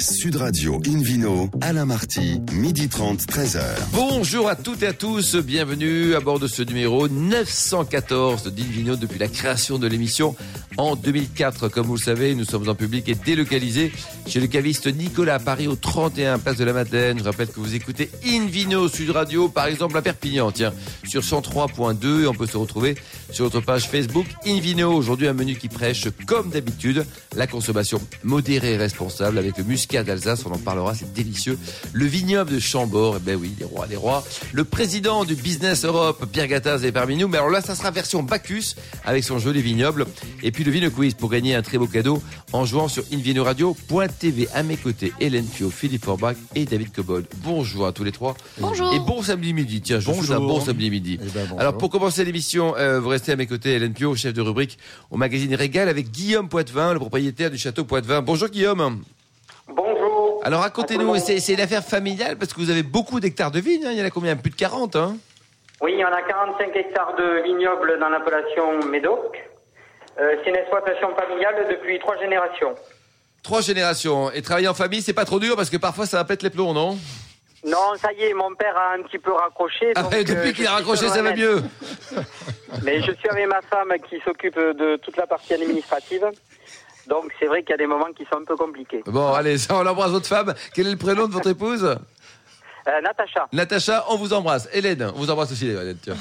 Sud Radio Invino, Alain Marty, midi 30, 13h. Bonjour à toutes et à tous, bienvenue à bord de ce numéro 914 d'Invino depuis la création de l'émission en 2004. Comme vous le savez, nous sommes en public et délocalisés chez le caviste Nicolas à Paris au 31 Place de la Madeleine. Je rappelle que vous écoutez Invino Sud Radio, par exemple à Perpignan, tiens, sur 103.2 et on peut se retrouver sur notre page Facebook Invino. Aujourd'hui, un menu qui prêche, comme d'habitude, la consommation modérée et responsable avec le muscat d'Alsace. On en parlera, c'est délicieux. Le vignoble de Chambord, eh ben oui, les rois, les rois. Le président du Business Europe, Pierre Gattaz, est parmi nous. Mais alors là, ça sera version Bacchus avec son joli vignoble. Et puis le Vino Quiz pour gagner un très beau cadeau en jouant sur invinoradio.tv. À mes côtés, Hélène Pio, Philippe Forbach et David Cobold. Bonjour à tous les trois. Bonjour. Et bon samedi midi. Tiens, je vous souhaite un Bonjour. bon samedi midi. Eh ben, bonjour. alors pour commencer l'émission, euh, vous restez à mes côtés, Hélène Pio, chef de rubrique au magazine Régal avec Guillaume Poitvin, le propriétaire du château Poitvin. Bonjour Guillaume. Bonjour. Alors racontez-nous, c'est une affaire familiale parce que vous avez beaucoup d'hectares de vignes, hein. il y en a combien? Plus de 40 hein Oui, on a 45 hectares de vignobles dans l'appellation Médoc. Euh, c'est une exploitation familiale depuis trois générations. Trois générations. Et travailler en famille, c'est pas trop dur parce que parfois ça va pète les plombs, non? Non, ça y est, mon père a un petit peu raccroché. Ah donc, euh, Depuis je qu'il a raccroché, ça va mieux. Mais je suis avec ma femme qui s'occupe de toute la partie administrative. Donc c'est vrai qu'il y a des moments qui sont un peu compliqués. Bon, allez, ça, on embrasse votre femme. Quel est le prénom de votre épouse? Euh, Natacha, Natacha, on vous embrasse. Hélène, on vous embrasse aussi, Hélène. Tiens,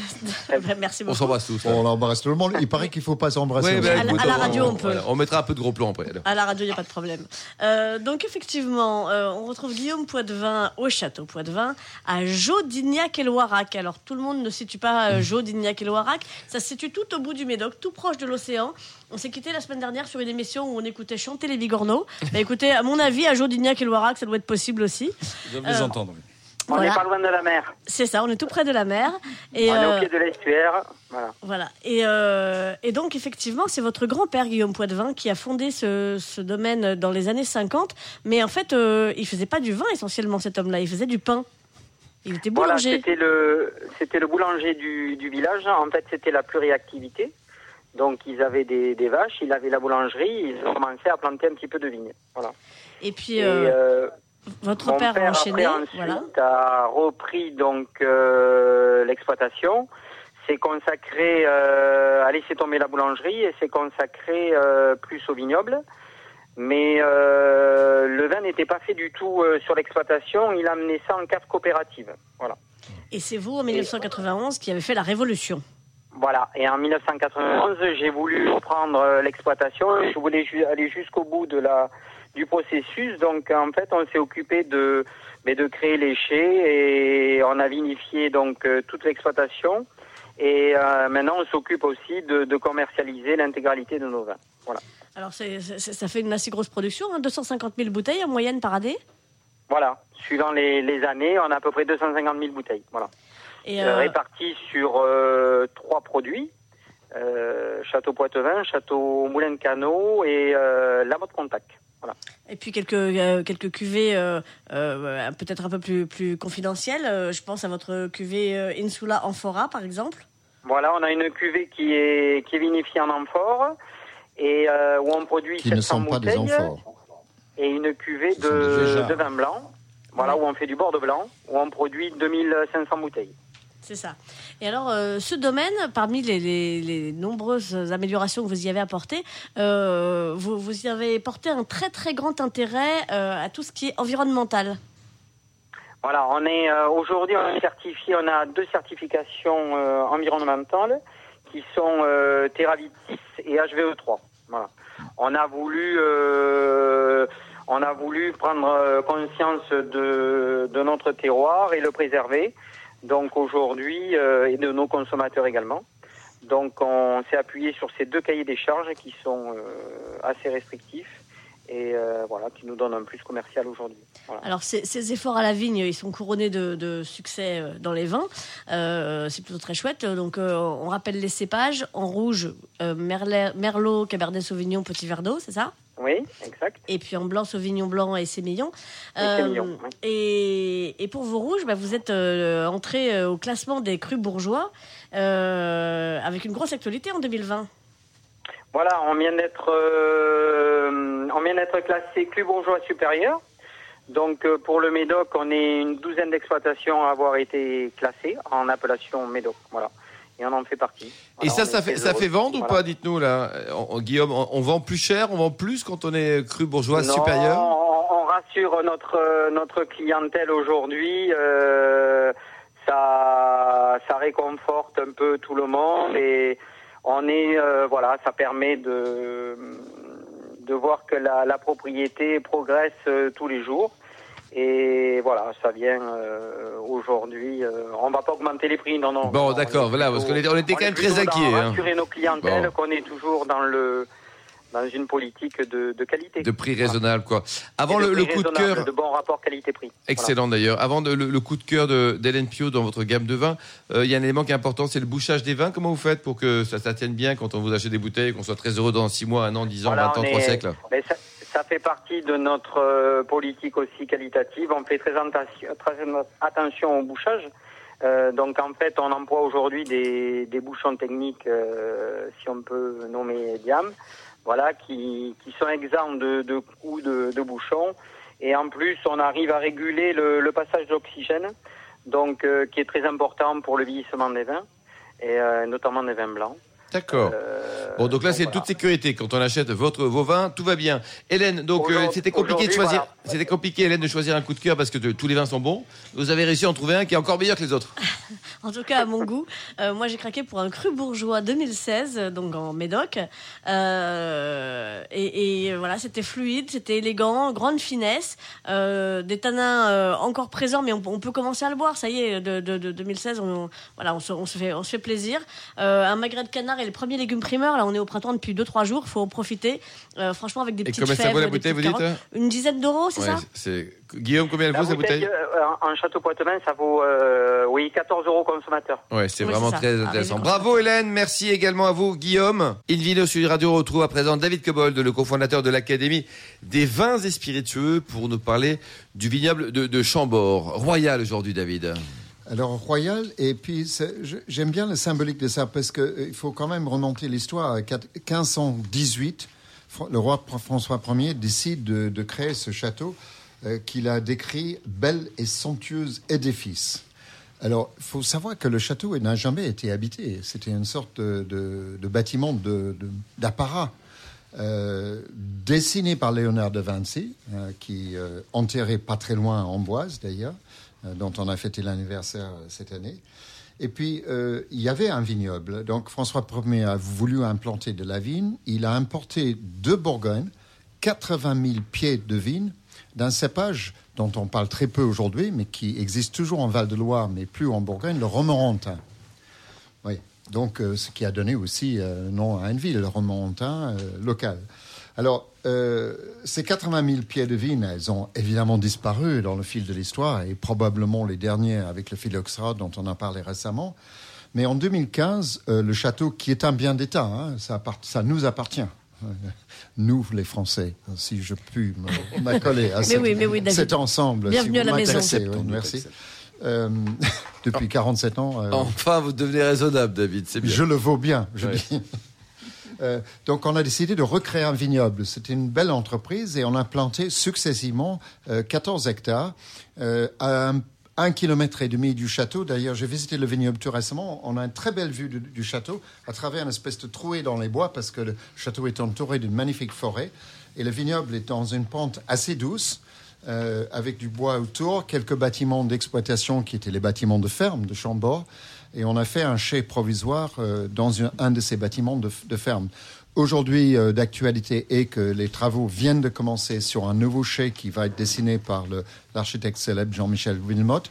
Merci on beaucoup. s'embrasse tous. On embrasse tout le monde. Il paraît qu'il faut pas s'embrasser. Ben, À la- écoute, à la radio, on peut. voilà, on mettra un peu de gros plan après. À la radio, il n'y a pas de problème. Euh, donc, effectivement, euh, on retrouve Guillaume Poitvin au château Poitvin, à Jodignac et Loirac. Alors, tout le monde ne situe pas euh, Jodignac et Loirac. Ça se situe tout au bout du Médoc, tout proche de l'océan. On s'est quitté la semaine dernière sur une émission où on écoutait chanter les bigorneaux. Bah, écoutez, à mon avis, à Jodignac et Loirac, ça doit être possible aussi. Vous les entendre. On Voilà. n'est pas loin de la mer. C'est ça, on est tout près de la mer. Et, on est euh, au pied de l'estuaire. Voilà. Voilà. Et, euh, et donc, effectivement, c'est votre grand-père, Guillaume Poitvin, qui a fondé ce, ce domaine dans les années 50. Mais en fait, euh, il faisait pas du vin essentiellement, cet homme-là. Il faisait du pain. Il était Voilà, boulanger. c'était le, c'était le boulanger du, du village. En fait, c'était la pluriactivité. Donc, ils avaient des, des vaches, ils avaient la boulangerie, ils ont commencé à planter un petit peu de vignes. Voilà. et puis, Et, euh, euh, votre mon père, a enchaîné. après, ensuite, Voilà. a repris donc euh, l'exploitation, s'est consacré, euh, a laissé tomber la boulangerie et s'est consacré euh, plus au vignoble. Mais euh, le vin n'était pas fait du tout sur l'exploitation, il a amené ça en cave coopérative. Voilà. Et c'est vous, en 1991, qui avez fait la révolution. Voilà. Et en 1991, j'ai voulu reprendre euh, l'exploitation. Je voulais ju- aller jusqu'au bout de la du processus. Donc, en fait, on s'est occupé de mais de créer les chais et on a vinifié donc euh, toute l'exploitation. Et euh, maintenant, on s'occupe aussi de, de commercialiser l'intégralité de nos vins. Voilà. Alors, ça fait une assez grosse production, hein, 250 000 bouteilles en moyenne par année? Voilà. Suivant les, les années, on a à peu près 250 000 bouteilles. Voilà. Et, Euh, répartis sur trois produits. Château Poitevin, Château Moulin de Canot et La Motte Contact. Voilà. et puis quelques, euh, quelques cuvées euh, euh, peut-être un peu plus, plus confidentielles. Euh, je pense à votre cuvée euh, Insula Amphora, par exemple. Voilà, on a une cuvée qui est, qui est vinifiée en amphore et euh, où on produit Qui ne 700 sont pas des bouteilles amphores. et une cuvée des de, de vin blanc. Voilà, où on fait du bord de blanc, où on produit 2500 bouteilles. C'est ça. Et alors, euh, ce domaine, parmi les, nombreuses améliorations que vous y avez apportées, euh, vous, y avez porté un très très grand intérêt euh, à tout ce qui est environnemental. Voilà, on est aujourd'hui on est certifié, on a deux certifications environnementales qui sont Terravit 6 et HVE3. Voilà. On a voulu on a voulu prendre conscience de notre terroir et le préserver. Donc aujourd'hui euh, et de nos consommateurs également. Donc on s'est appuyé sur ces deux cahiers des charges qui sont euh, assez restrictifs et euh, voilà qui nous donnent un plus commercial aujourd'hui. Voilà. Alors, ces, ces efforts à la vigne, ils sont couronnés de, de succès euh, dans les vins. Euh, c'est plutôt très chouette. Donc, euh, on rappelle les cépages. En rouge, Merlet- Merlot, Cabernet Sauvignon, Petit Verdot, c'est ça? Oui, exact. Et puis en blanc, Sauvignon blanc et Sémillon. Et Sémillon, oui. et, et pour vos rouges, bah, vous êtes entré au classement des crus bourgeois avec une grosse actualité en 2020. Voilà, on vient d'être euh, on vient d'être classé Club bourgeois supérieur. Donc euh, pour le Médoc, on est une douzaine d'exploitations à avoir été classées en appellation Médoc. Voilà. Et on en fait partie. Et ça, ça fait, ça fait vendre ou pas Dites-nous là, On- Guillaume. On, on vend plus cher, on vend plus quand on est cru bourgeois Non, supérieur. On, on rassure notre notre clientèle aujourd'hui. euh, ça ça réconforte un peu tout le monde et on est euh, voilà, ça permet de de voir que la, la propriété progresse euh, tous les jours. Et voilà, ça vient euh, aujourd'hui. euh, on va pas augmenter les prix, non, non. Bon, d'accord, on voilà, parce qu'on était- on était quand est même très inquiets, hein. Rassurer nos clientèles, Bon. qu'on est toujours dans le dans une politique de, de qualité. De prix Voilà. raisonnable, quoi. Avant le, coup de cœur, De bon rapport qualité-prix. excellent d'ailleurs. Avant de- le, le coup de cœur d'Hélène Pio dans votre gamme de vins, euh, il y a un élément qui est important, c'est le bouchage des vins. Comment vous faites pour que ça, ça tienne bien quand on vous achète des bouteilles, qu'on soit très heureux dans 6 mois, 1 an, 10 ans, Voilà, 20 ans, on 3 est- siècles Mais ça, ça fait partie de notre euh, politique aussi qualitative. On fait très, attention- très attention au bouchage. Euh, donc en fait, on emploie aujourd'hui des, des bouchons techniques, euh, si on peut nommer Diam, voilà, qui, qui sont exempts de, de coups de, de bouchons. Et en plus, on arrive à réguler le, passage d'oxygène, donc euh, qui est très important pour le vieillissement des vins, et euh, notamment des vins blancs. D'accord. Euh, Bon, donc là, c'est voilà. toute sécurité. Quand on achète votre, vos vins, tout va bien. Hélène, donc euh, c'était compliqué de choisir. voilà. C'était compliqué, Hélène, de choisir un coup de cœur parce que de- tous les vins sont bons. Vous avez réussi à en trouver un qui est encore meilleur que les autres. En tout cas, à mon goût, Euh, moi j'ai craqué pour un cru bourgeois 2016, euh, donc en Médoc. Euh, et, et, voilà, c'était fluide, c'était élégant, grande finesse, euh, des tanins euh, encore présents, mais on, on peut commencer à le boire. Ça y est, de, de- de 2016, on, voilà, on se, on se fait, on se fait plaisir. Euh, un magret de canard et le premier légume primeur. Là, on est au printemps depuis 2-3 jours, faut en profiter. Euh, franchement, avec des Et petites combien ça fèves, vaut la bouteille, vous dites carottes. Une dizaine d'euros, c'est Ouais, ça c'est Guillaume, combien elle vaut cette bouteille euh, en château poitevin, ça vaut euh, oui 14 euros consommateur. Ouais, c'est Oui, vraiment c'est très Arrivé intéressant. Bravo Hélène, merci également à vous Guillaume. Invino sur Radio retrouve à présent David Cobold, le cofondateur de l'Académie des vins et spiritueux, pour nous parler du vignoble de, de Chambord. Royal aujourd'hui, David. Alors royal, et puis j'aime bien la symbolique de ça parce qu'il faut quand même remonter l'histoire. 4- 1518, Fr- le roi François Ier décide de, créer ce château euh, qu'il a décrit bel et somptueux édifice. Alors, il faut savoir que le château n'a jamais été habité. C'était une sorte de, de- de bâtiment d'apparat euh, dessiné par Léonard de Vinci, euh, qui euh, enterré pas très loin à Amboise d'ailleurs, euh, dont on a fêté l'anniversaire euh, cette année. Et puis, euh, il y avait un vignoble. Donc, François Ier a voulu implanter de la vigne. Il a importé de Bourgogne 80 000 pieds de vigne d'un cépage dont on parle très peu aujourd'hui, mais qui existe toujours en Val-de-Loire, mais plus en Bourgogne, le Romorantin. Oui, donc euh, ce qui a donné aussi euh, nom à une ville, le Romorantin euh, local. Alors, euh, ces 80 000 pieds de vigne, elles ont évidemment disparu dans le fil de l'histoire, et probablement les derniers avec le phylloxéra dont on a parlé récemment. Mais en 2015, euh, le château, qui est un bien d'État, hein, ça, appart- ça nous appartient. Nous, les Français, si je puis m'accoler à Mais cet, oui, oui, cet ensemble. Bienvenue si à vous la maison. oui, merci. Euh, depuis 47 ans. euh, Enfin, vous devenez raisonnable, David, c'est bien. je le vaux bien, je Ouais. dis. Euh, donc, on a décidé de recréer un vignoble. C'était une belle entreprise et on a planté successivement euh, 14 hectares euh, à un, un kilomètre et demi du château. D'ailleurs, j'ai visité le vignoble tout récemment. On a une très belle vue du, château à travers une espèce de trouée dans les bois parce que le château est entouré d'une magnifique forêt et le vignoble est dans une pente assez douce. euh, avec du bois autour, quelques bâtiments d'exploitation qui étaient les bâtiments de ferme de Chambord, et on a fait un chai provisoire euh, dans un de ces bâtiments de, ferme. Aujourd'hui, euh, d'actualité est que les travaux viennent de commencer sur un nouveau chai qui va être dessiné par l'architecte célèbre Jean-Michel Wilmot.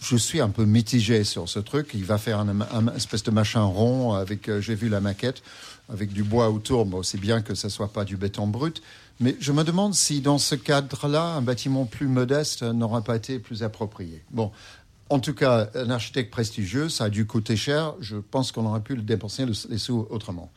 Je suis un peu mitigé sur ce truc. Il va faire un, un espèce de machin rond avec, euh, j'ai vu la maquette, avec du bois autour. Bon, c'est bien que ça soit pas du béton brut. Mais je me demande si dans ce cadre-là, un bâtiment plus modeste n'aurait pas été plus approprié. Bon, en tout cas, un architecte prestigieux, ça a dû coûter cher. Je pense qu'on aurait pu le dépenser le- les sous autrement.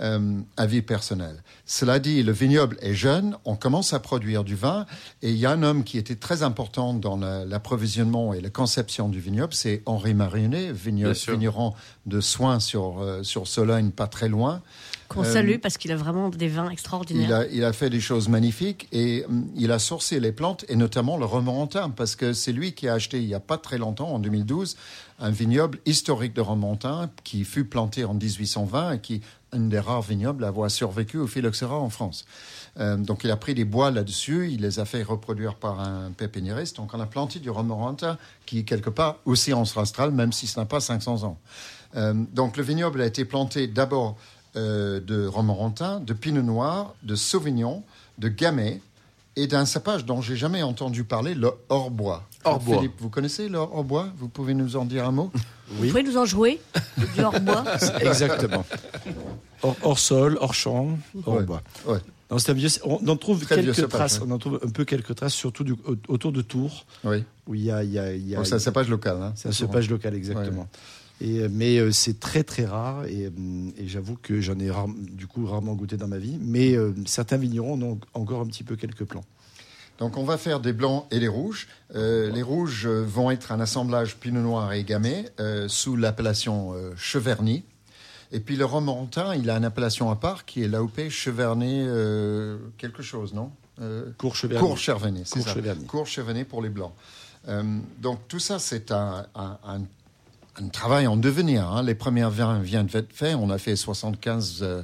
euh, avis personnel. Cela dit, le vignoble est jeune, on commence à produire du vin, et il y a un homme qui était très important dans la- l'approvisionnement et la conception du vignoble, c'est Henri Marionnet, vigneron de soins sur, euh, sur Sologne, pas très loin. Qu'on Euh, salue parce qu'il a vraiment des vins Il extraordinaires. a, il a fait des choses magnifiques et hum, il a sourcé les plantes et notamment le Romorantin parce que c'est lui qui a acheté il n'y a pas très longtemps, en 2012, un vignoble historique de Romorantin qui fut planté en 1820 et qui est un des rares vignobles à avoir survécu au phylloxéra en France. Euh, donc il a pris des bois là-dessus, il les a fait reproduire par un pépiniériste. Donc on a planté du Romorantin qui est quelque part aussi ancestral, même si ce n'a pas 500 ans. Euh, donc le vignoble a été planté d'abord euh, de Romorantin, de Pinot Noir, de Sauvignon, de Gamay et d'un cépage dont j'ai jamais entendu parler, le hors-bois. Hors-bois. Philippe, vous connaissez le hors-bois Vous pouvez nous en dire un mot? Vous pouvez nous en jouer du hors-bois Exactement. hors, hors sol, hors champ, hors Ouais. bois. Ouais. Non, c'est un vieux- on en trouve Très vieux quelques cépage, traces. ouais. On en trouve un peu quelques traces, surtout du- autour de Tours, Oui. où il y a, il y a- il y a- Donc c'est un cépage local. Hein, c'est un cépage local exactement. Et, euh, mais euh, c'est très très rare et, euh, et j'avoue que j'en ai rare- du coup rarement goûté dans ma vie. Mais euh, certains vignerons en ont encore un petit peu quelques plans. Donc on va faire des blancs et des rouges. Euh, les rouges vont être un assemblage Pinot Noir et Gamay euh, sous l'appellation euh, Cheverny. Et puis le Romorantin, il a une appellation à part qui est l'AOP Cheverny euh, quelque chose, non? Euh, Courcheverny. Courcheverny, c'est ça. Courcheverny. Courcheverny pour les blancs. Euh, donc tout ça, c'est un, un- un- un travail en devenir. hein. Les premiers vins viennent d'être faits. On a fait 75 euh,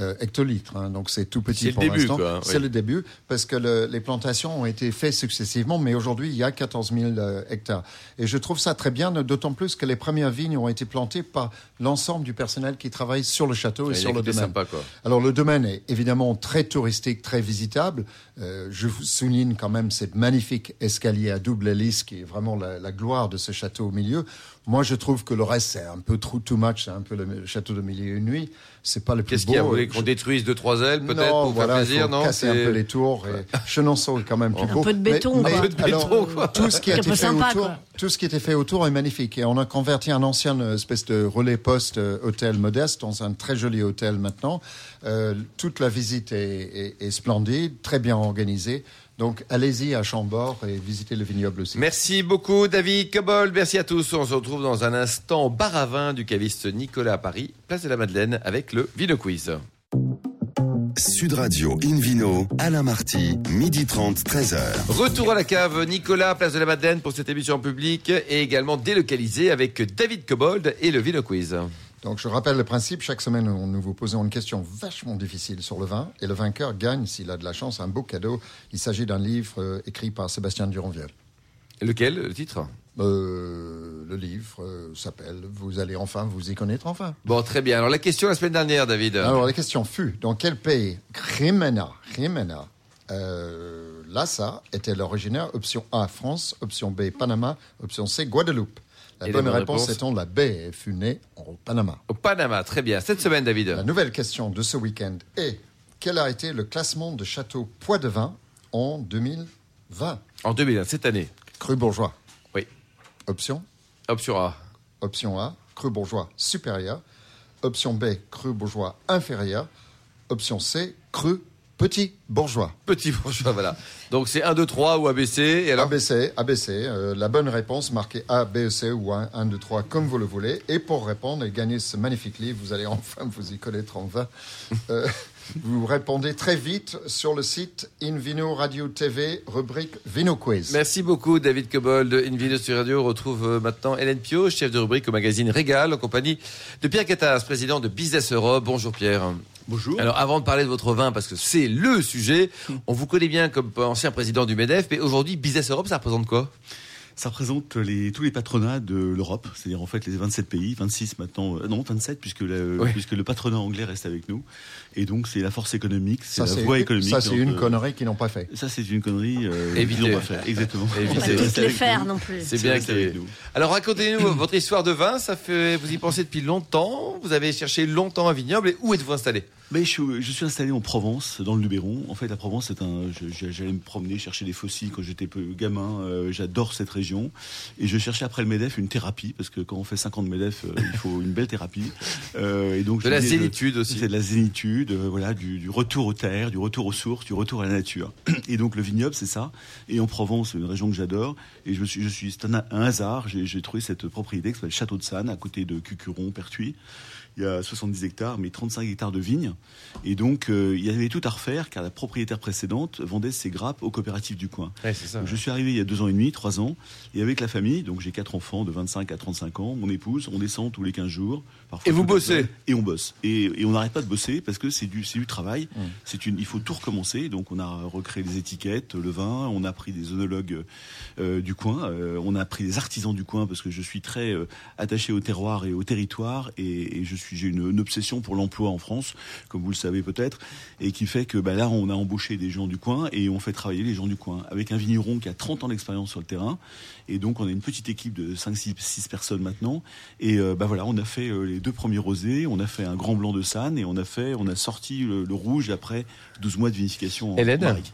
euh, hectolitres. hein. Donc c'est tout petit C'est pour l'instant. C'est oui. le début parce que le- les plantations ont été faites successivement, mais aujourd'hui il y a 14 000 euh, hectares. Et je trouve ça très bien, d'autant plus que les premières vignes ont été plantées par l'ensemble du personnel qui travaille sur le château et sur le domaine. sympas, quoi. Alors le domaine est évidemment très touristique, très visitable. Euh, je vous souligne quand même cette magnifique escalier à double hélice qui est vraiment la, la gloire de ce château au milieu. Moi, je trouve que le reste c'est un peu trop too much, c'est un peu le château de milieu et une nuit. C'est pas le plus Qu'est-ce beau. qu'il y a Vous voulez Je- qu'on détruise deux, trois ailes, peut-être, non, pour voilà, faire plaisir, non casser un C'est- peu les tours. Et Chenonceau est quand même plus Un beau. peu de béton, mais, quoi. mais Un peu de alors, béton, quoi. Tout ce qui a C'est un été fait sympa, autour, quoi. tout ce qui était fait autour est magnifique. Et on a converti un ancien euh, espèce de relais poste euh, hôtel modeste dans un très joli hôtel maintenant. Euh, toute la visite est, est- est splendide, très bien organisée. Donc allez-y à Chambord et visitez le vignoble aussi. Merci beaucoup David Cobol, merci à tous. On se retrouve dans un instant au bar à vin du caviste Nicolas à Paris, place de la Madeleine avec le Vino Quiz. Sud Radio Invino, Alain Marty, midi 30, 13h. Retour à la cave, Nicolas, place de la Madeleine pour cette émission en public et également délocalisé avec David Cobold et le Vino Quiz. Donc je rappelle le principe, chaque semaine nous vous posons une question vachement difficile sur le vin et le vainqueur gagne, s'il a de la chance, un beau cadeau. Il s'agit d'un livre euh, écrit par Sébastien Duranviel. Lequel, le titre? Euh, le livre euh, s'appelle Vous allez enfin vous y connaître enfin. Bon, très bien. Alors la question la semaine dernière, David. Alors la question fut dans quel pays Jimena, Jimena euh, Lassa était l'originaire? Option A France, option B Panama, option C Guadeloupe. La Et bonne réponse réponse étant la B. Elle fut née au Panama. Au Panama, très bien. Cette semaine, David. La nouvelle question de ce week-end est quel a été le classement de château Poix de Vin en 2020 En 2001, cette année. Cru bourgeois. Oui. Option? Option A. Option A, cru bourgeois supérieur. Option B, cru bourgeois inférieur. Option C, cru petit bourgeois. Petit bourgeois, voilà. Donc c'est 1, 2, 3 ou ABC. Et alors ABC, ABC, euh, la bonne réponse marquée A, B, C ou 1, 1, 2, 3, comme vous le voulez. Et pour répondre et gagner ce magnifique livre, vous allez enfin vous y connaître en vain. Euh, vous répondez très vite sur le site Invino Radio TV, rubrique Vino Quiz. Merci beaucoup, David Cobold de Invino sur Radio. On retrouve euh, maintenant Hélène Pio, chef de rubrique au magazine Régal, en compagnie de Pierre Catas, président de Business Europe. Bonjour Pierre. Bonjour. Alors avant de parler de votre vin, parce que c'est le sujet, on vous connaît bien comme ancien président du MEDEF, mais aujourd'hui, Business Europe, ça représente quoi? Ça représente les, tous les patronats de l'Europe, c'est-à-dire en fait les 27 pays, 26 maintenant, euh, non 27 puisque puisque le patronat anglais reste avec nous. Et donc c'est la force économique, c'est la voie économique. ça, c'est une euh, connerie qu'ils n'ont pas fait. Ça c'est une connerie. Euh, qu'ils n'ont pas fait, exactement. Évitez. On les faire nous. non plus. C'est bien nous. Alors racontez-nous votre histoire de vin. Ça fait, vous y pensez depuis longtemps. Vous avez cherché longtemps un vignoble. Et où êtes-vous installé? Mais je, je suis installé en Provence, dans le Luberon. En fait, la Provence, c'est un. J'allais me promener, chercher des fossiles quand j'étais gamin. Euh, J'adore cette région. Et je cherchais après le MEDEF une thérapie, parce que quand on fait 5 ans de MEDEF, euh, il faut une belle thérapie. Euh, et donc, De la zénitude aussi. C'est de la zénitude, euh, voilà, du, du retour aux terres, du retour aux sources, du retour à la nature. Et donc le vignoble, c'est ça. Et en Provence, c'est une région que j'adore. Et je suis, je suis, c'est un, un hasard. J'ai trouvé cette propriété qui s'appelle Château de Sanne, à côté de Cucuron, Pertuis. Il y a 70 hectares, mais 35 hectares de vignes. Et donc, euh, il y avait tout à refaire, car la propriétaire précédente vendait ses grappes aux coopératives du coin. Ouais, ça. Je suis arrivé il y a deux ans et demi, trois ans, et avec la famille, donc j'ai quatre enfants de 25 à 35 ans, mon épouse, on descend tous les 15 jours. parfois Et vous bossez Et on bosse. Et, et on n'arrête pas de bosser parce que c'est du, travail. Mmh. C'est une, il faut tout recommencer. Donc on a recréé les étiquettes, le vin, on a pris des œnologues euh, du coin, euh, on a pris des artisans du coin parce que je suis très euh, attaché au terroir et au territoire et, et je suis, j'ai une, une obsession pour l'emploi en France, comme vous le savez peut-être, et qui fait que bah, là on a embauché des gens du coin et on fait travailler les gens du coin avec un vigneron qui a 30 ans d'expérience sur le terrain et donc on a une petite équipe de 5 6, 6 personnes maintenant et euh, bah voilà, on a fait euh, les deux premiers rosés, on a fait un grand blanc de Sanne et on a fait on a sorti le, le rouge après 12 mois de vinification en barrique.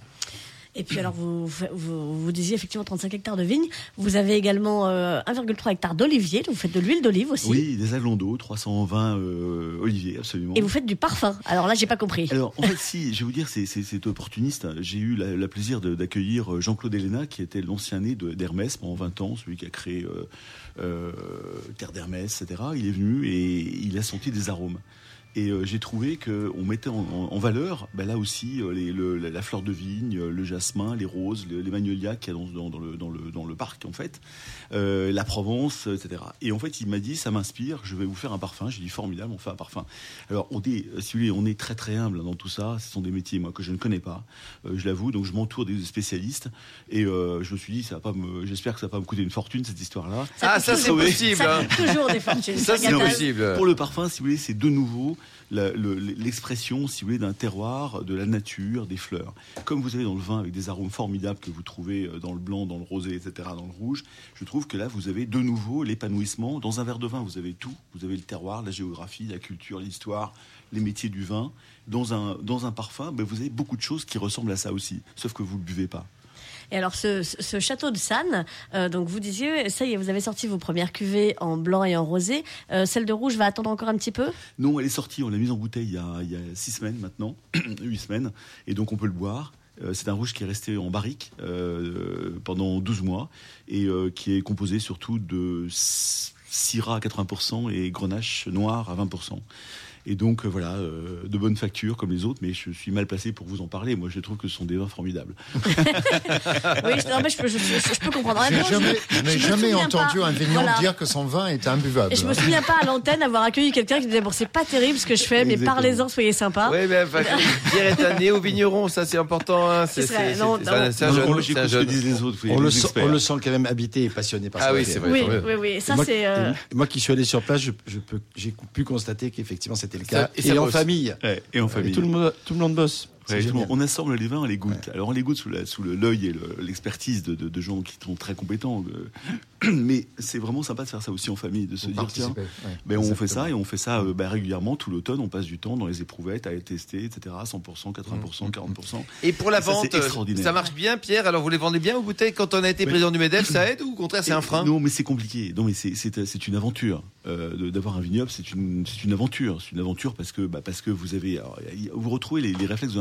Et puis alors, vous, vous, vous disiez effectivement 35 hectares de vignes. Vous avez également euh, 1,3 hectare d'olivier. Vous faites de l'huile d'olive aussi. Oui, des aglandos, 320 euh, oliviers, absolument. Et vous faites du parfum. Alors là, j'ai pas compris. Alors, en fait, si, je vais vous dire, c'est- opportuniste. J'ai eu la, la plaisir d'accueillir euh, Jean-Claude Héléna, qui était l'ancien né d'Hermès pendant 20 ans, celui qui a créé euh, euh, Terre d'Hermès, etc. Il est venu et il a senti des arômes. Et euh, j'ai trouvé qu'on mettait en, en- en valeur, ben là aussi, euh, les- le- la, la fleur de vigne, euh, le jasmin, les roses, le- les magnolias qu'il y a dans, dans- dans le, dans, le, dans le parc, en fait, euh, la Provence, etc. Et en fait, il m'a dit, ça m'inspire, je vais vous faire un parfum. J'ai dit, formidable, on fait un parfum. Alors, on est, si vous voulez, on est très très humble dans tout ça. Ce sont des métiers, moi, que je ne connais pas, euh, je l'avoue. Donc, je m'entoure des spécialistes. Et euh, je me suis dit, ça va pas me, j'espère que ça va pas me coûter une fortune, cette histoire-là. Ça Ah, ça, c'est possible, Ça coûte toujours des fortunes. Ça, c'est possible. Pour le parfum, si vous voulez, c'est de nouveau l'expression, si vous voulez, d'un terroir, de la nature, des fleurs. Comme vous avez dans le vin avec des arômes formidables que vous trouvez euh, dans le blanc, dans le rosé, etc., dans le rouge, je trouve que là, vous avez de nouveau l'épanouissement. Dans un verre de vin, vous avez tout. Vous avez le terroir, la géographie, la culture, l'histoire, les métiers du vin. Dans un, dans un parfum, ben, vous avez beaucoup de choses qui ressemblent à ça aussi, sauf que vous ne le buvez pas. Et alors, ce, château de Sanne, euh, donc vous disiez, ça y est, vous avez sorti vos premières cuvées en blanc et en rosé. Euh, celle de rouge va attendre encore un petit peu? Non, elle est sortie, on l'a mise en bouteille il y a, il six semaines maintenant, huit semaines, et donc on peut le boire. Euh, C'est un rouge qui est resté en barrique pendant 12 mois et qui est composé surtout de Syrah à 80% et Grenache noir à 20%. Et donc euh, voilà, euh, de bonnes factures comme les autres, mais je suis mal placé pour vous en parler. Moi, je trouve que ce sont des vins formidables. Oui, je, non, mais je, peux, je, je- je peux comprendre. Jamais, je- je n'ai jamais entendu pas- un vigneron Voilà. dire que son vin est imbuvable. Et je me souviens pas à l'antenne avoir accueilli quelqu'un qui disait Bon, c'est pas terrible ce que je fais, mais parlez-en, soyez sympa. Oui, mais enfin, Pierre est un néo-vigneron, ça c'est important. Hein. C'est un- jeune. ce que disent les autres. On le, sent, on le sent quand même habité et passionné par Ah ça. oui, c'est vrai. Oui, oui, oui. Ça, moi, c'est. euh, moi qui suis allé sur place, je, je peux, j'ai pu constater qu'effectivement c'était le Ça- cas. et Et, ça en bosse. famille. Ouais, et en famille. Et tout, le monde, tout le monde bosse. Génial. on assemble les vins, on les goûte. Alors on les goûte sous la- sous l'œil et le- l'expertise de, de- de gens qui sont très compétents. Mais c'est vraiment sympa de faire ça aussi en famille, de se dire tiens, ouais. ben, on fait Exactement. ça et on fait ça euh, ben, régulièrement tout l'automne. On passe du temps dans les éprouvettes à tester, etc. 100%, 80%, 40%. Et pour la Ça, c'est vente, euh, extraordinaire. ça marche bien, Pierre? Alors vous les vendez bien aux bouteilles Quand on a été président du MEDEF, ça aide ou au contraire c'est un frein? Non, mais c'est compliqué. Non, mais c'est c'est c'est une aventure euh, d'avoir un vignoble. C'est une c'est une aventure. C'est une aventure parce que bah, parce que vous avez alors, vous retrouvez les, les réflexes de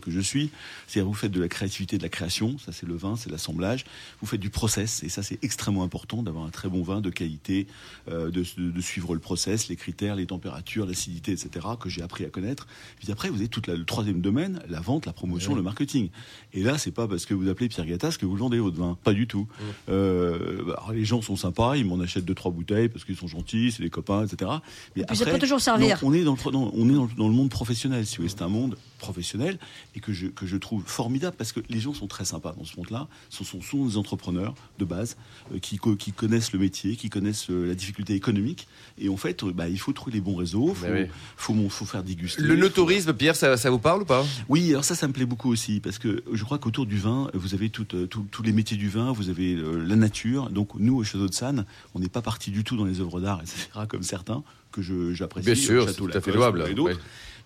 que je suis. C'est-à-dire vous faites de la créativité, de la création. Ça c'est le vin, c'est l'assemblage. Vous faites du process et ça c'est extrêmement important d'avoir un très bon vin de qualité, euh, de, de- de suivre le process, les critères, les températures, l'acidité, etc. que j'ai appris à connaître. Puis après vous avez tout le troisième domaine, la vente, la promotion, le marketing. Et là c'est pas parce que vous appelez Pierre Gattaz que vous le vendez votre vin. Pas du tout. Euh, bah, alors, les gens sont sympas, ils m'en achètent deux trois bouteilles parce qu'ils sont gentils, c'est des copains, etc. Mais Et puis, ça peut toujours servir. non, on est dans le non, on est dans, le- dans le monde professionnel. Si vous voulez, c'est un monde professionnel et que je que je trouve formidable parce que les gens sont très sympas dans ce monde-là. Ce sont, sont des entrepreneurs de base euh, qui qui connaissent le métier, qui connaissent euh, la difficulté économique et en fait, euh, bah, il faut trouver les bons réseaux, faut Bah oui. faut, faut faire déguster. Le no-tourisme, Pierre, ça, ça vous parle ou pas? Oui, alors ça, ça me plaît beaucoup aussi, parce que je crois qu'autour du vin, vous avez tous les métiers du vin, vous avez la nature. Donc nous, au Château de Sanne, on n'est pas parti du tout dans les œuvres d'art, etc., comme certains. Que j'apprécie. Bien sûr, c'est tout à fait louable. ouais.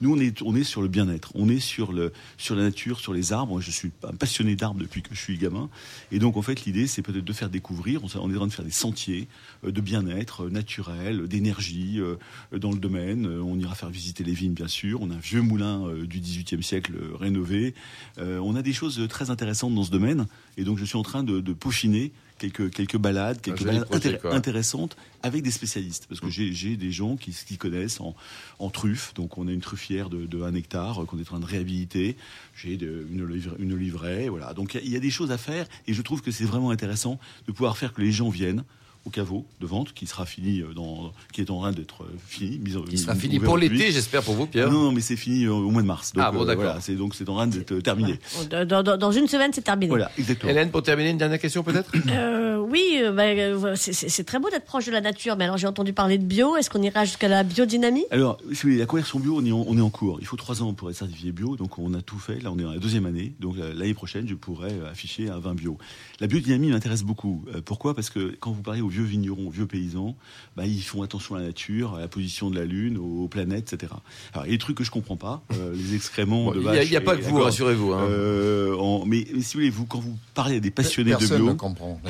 Nous, on est, on est sur le bien-être, on est sur, le, sur la nature, sur les arbres. Je suis un passionné d'arbres depuis que je suis gamin. Et donc, en fait, l'idée, c'est peut-être de faire découvrir, on, est en train de faire des sentiers euh, de bien-être euh, naturel, d'énergie euh, dans le domaine. On ira faire visiter les vignes, bien sûr. On a un vieux moulin du XVIIIe siècle rénové. On a des choses très intéressantes dans ce domaine. Et donc, je suis en train de, de peaufiner quelques, quelques balades, quelques joli balades projet, intér- quoi. intéressantes avec des spécialistes. Parce que j'ai j'ai des gens qui, qui connaissent en, en truffes. Donc, on a une truffière de, de 1 hectare euh, qu'on est en train de réhabiliter. J'ai une, livra- une livraie. Voilà. Donc, il y a- il y, a des choses à faire. Et je trouve que c'est vraiment intéressant de pouvoir faire que les gens viennent au caveau de vente qui sera fini euh, dans, qui est en train d'être euh, fini, mis en- Qui sera fini pour l'été, j'espère pour vous, Pierre. Non, non, mais c'est fini euh, au mois de mars. Donc, Ah, bon, euh, d'accord. voilà, c'est donc c'est en train d'être terminé. Dans, dans- dans une semaine, c'est terminé. Voilà, exactement. Hélène, pour terminer, une dernière question peut-être Euh, oui, bah, c'est- très beau d'être proche de la nature, mais alors j'ai entendu parler de bio. Est-ce qu'on ira jusqu'à la biodynamie? Alors, si vous voulez, la conversion bio, on est, en, on est en cours. Il faut trois ans pour être certifié bio, donc on a tout fait. Là, on est dans la deuxième année, donc l'année prochaine, je pourrais afficher un vin bio. La biodynamie m'intéresse beaucoup. Pourquoi? Parce que quand vous parlez aux vieux vignerons, aux vieux paysans, bah, ils font attention à la nature, à la position de la lune, aux planètes, etc. Alors, il y a des trucs que je comprends pas, euh, les excréments Bon, de Il n'y a, vaches il y a pas que vous, rassurez-vous. hein. Euh, mais, mais si vous voulez, vous, quand vous parlez à des passionnés de Personne bio, ne comprend.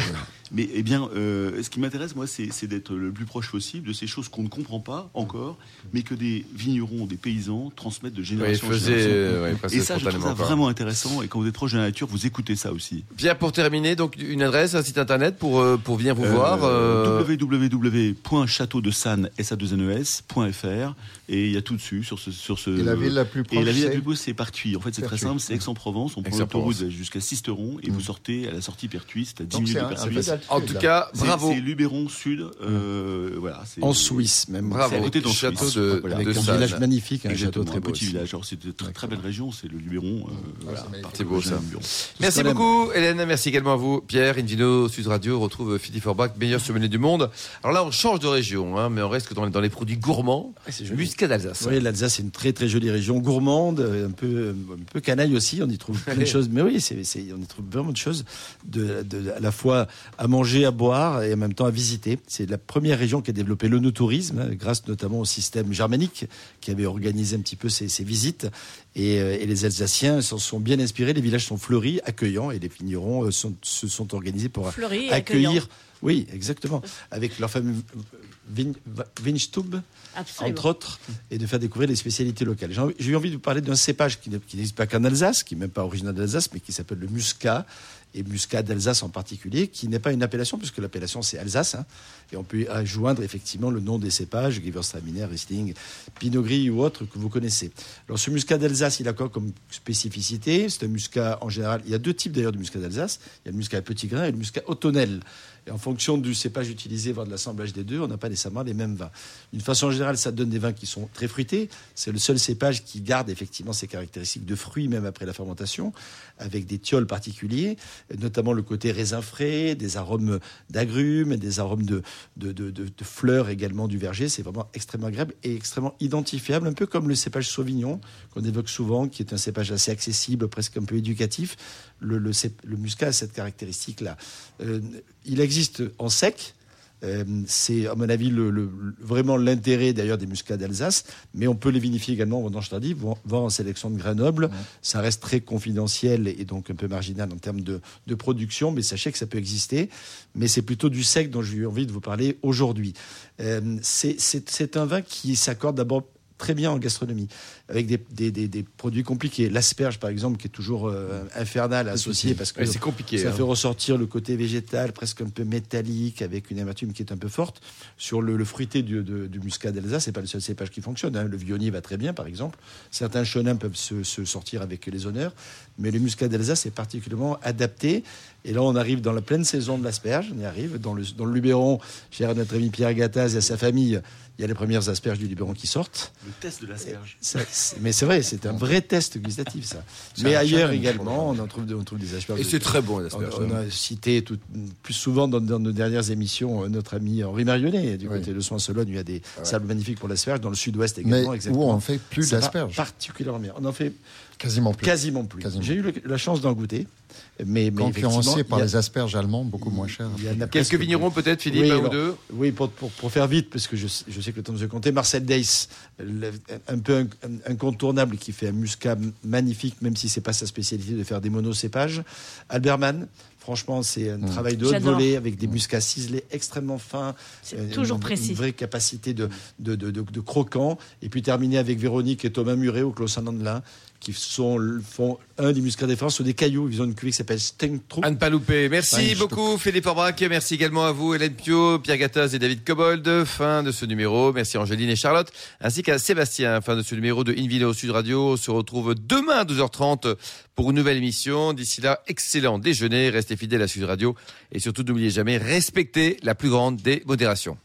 Mais eh bien, euh, ce qui m'intéresse, moi, c'est d'être le plus proche possible de ces choses qu'on ne comprend pas encore, mais que des vignerons, des paysans transmettent de Oui, génération en faisait, génération. euh, ouais, Et ça, je trouve ça vraiment intéressant. Et quand vous êtes proche de la nature, vous écoutez ça aussi. Bien, pour terminer, donc une adresse, un site internet pour, euh, pour venir vous Euh, voir. euh, www.châteaudesannes.fr et il y a tout dessus sur ce sur ce. Et la ville la plus proche, Et la ville la c'est plus proche, c'est Pertuis. En fait, c'est très simple, c'est Aix-en-Provence. On prend l'autoroute jusqu'à Sisteron et vous sortez à la sortie Pertuis, c'est à 10 Donc minutes c'est de Pertuis. En tout cas, bravo. C'est Luberon Sud. euh, voilà. En Suisse même. Bravo. C'est à côté au d'en château Suisse. de, Voilà. de Avec un village magnifique, un château très un petit aussi. village. Alors, c'est une très, très belle région, c'est le Luberon. euh, voilà, c'est beau, ça. Merci beaucoup, Hélène. Merci également à vous, Pierre. Invino Sud Radio retrouve Philippe Forbach, meilleur sommelier du monde. Alors là, on change de région, hein, mais on reste dans, les- dans les produits gourmands. Muscat d'Alsace. Oui, l'Alsace c'est une très très jolie région, gourmande, euh, un peu un peu canaille aussi. On y trouve plein de choses, mais oui, on y trouve vraiment de choses, de, de- à la fois à manger, à boire et en même temps à visiter. C'est la première région qui a développé le no-tourisme, hein, grâce notamment au système germanique qui avait organisé un petit peu ces, ces visites. Et, euh, et les Alsaciens s'en sont bien inspirés. Les villages sont fleuris, accueillants, et les vignerons euh, sont- se sont organisés pour Fleuris accueillir. Oui, exactement. Avec leur fameux Vin- Absolument. entre autres, et de faire découvrir les spécialités locales. J'ai eu envie de vous parler d'un cépage qui n'existe pas qu'en Alsace, qui n'est même pas originaire d'Alsace, mais qui s'appelle le muscat, et muscat d'Alsace en particulier, qui n'est pas une appellation, puisque l'appellation c'est Alsace, hein, et on peut joindre effectivement le nom des cépages, Gewürztraminer, Riesling, Pinot Gris ou autres que vous connaissez. Alors ce muscat d'Alsace, il a quoi comme spécificité? C'est un muscat en général, il y a deux types d'ailleurs de muscat d'Alsace, il y a le muscat à petit grain et le muscat automnel. Et en fonction du cépage utilisé, voire de l'assemblage des deux, on n'a pas nécessairement les mêmes vins. D'une façon générale, ça donne des vins qui sont très fruités. C'est le seul cépage qui garde effectivement ses caractéristiques de fruits, même après la fermentation, avec des tioles particuliers, notamment le côté raisin frais, des arômes d'agrumes, des arômes de, fleurs également du verger. C'est vraiment extrêmement agréable et extrêmement identifiable, un peu comme le cépage Sauvignon, qu'on évoque souvent, qui est un cépage assez accessible, presque un peu éducatif. Le muscat a cette caractéristique-là. Euh, il existe en sec. Euh, c'est, à mon avis, le, le- le- vraiment l'intérêt d'ailleurs des muscats d'Alsace, mais on peut les vinifier également en vendange tardive, voire en sélection de Grenoble. Ça reste très confidentiel et donc un peu marginal en termes de, de production, mais sachez que ça peut exister. Mais c'est plutôt du sec dont j'ai eu envie de vous parler aujourd'hui. Euh, c'est un vin qui s'accorde d'abord très bien en gastronomie, avec des, des- des- des produits compliqués. L'asperge, par exemple, qui est toujours euh, infernal à associer parce que Ouais, c'est compliqué. ça hein. fait ressortir le côté végétal, presque un peu métallique, avec une amertume qui est un peu forte. Sur le, le fruité du, de- du muscat d'Alsace, c'est pas le seul cépage qui fonctionne. hein. Le vionnier va très bien, par exemple. Certains chenins peuvent se, se sortir avec les honneurs, mais le muscat d'Alsace est particulièrement adapté. Et là, on arrive dans la pleine saison de l'asperge. On y arrive dans le, dans le Luberon, cher à notre ami Pierre Gattaz et à sa famille. Il y a les premières asperges du Luberon qui sortent. Le test de l'asperge. Mais c'est vrai, c'est un vrai test gustatif, ça. Mais ailleurs également, on en trouve, on trouve des asperges. Et c'est très bon, on, l'asperge. on a cité tout- plus souvent dans, dans nos dernières émissions euh, notre ami Henri Marionnet. Du Oui. côté de Soins-Sologne, il y a des sables magnifiques pour l'asperge. Dans le sud-ouest Mais également, où exactement. on fait plus d'asperges. Particulièrement bien. On en fait Quasiment plus. Quasiment plus. Quasiment. J'ai eu le- la chance d'en goûter. Mais, mais Concurrencé par a- les asperges allemandes, beaucoup moins chères. il y en a Quelques vignerons peut-être, Philippe, Oui, un ou deux Oui, pour, pour, pour faire vite, parce que je, sais- je sais que le temps nous est compté. Marcel Deiss, le- un peu incontournable, qui fait un muscat magnifique, même si c'est pas sa spécialité de faire des monocépages. Alberman, franchement, c'est un travail de haute volée avec des muscats ciselés extrêmement fins. C'est euh, toujours une- précis. Une vraie capacité de, de, de, de- de croquant. Et puis terminer avec Véronique et Thomas Muret au Clos Saint-Landelin, qui sont, font un des des France sur des cailloux. Ils ont une cuvée qui s'appelle Stengtrup. À ne pas louper. Merci beaucoup Philippe Orbach. Merci également à vous Hélène Pio, Pierre Gattaz et David Cobold. Fin de ce numéro. Merci Angéline et Charlotte. Ainsi qu'à Sébastien. Fin de ce numéro de Invino Sud Radio. On se retrouve demain à 12h30 pour une nouvelle émission. D'ici là, excellent déjeuner. Restez fidèles à Sud Radio. Et surtout, n'oubliez jamais, respectez la plus grande des modérations.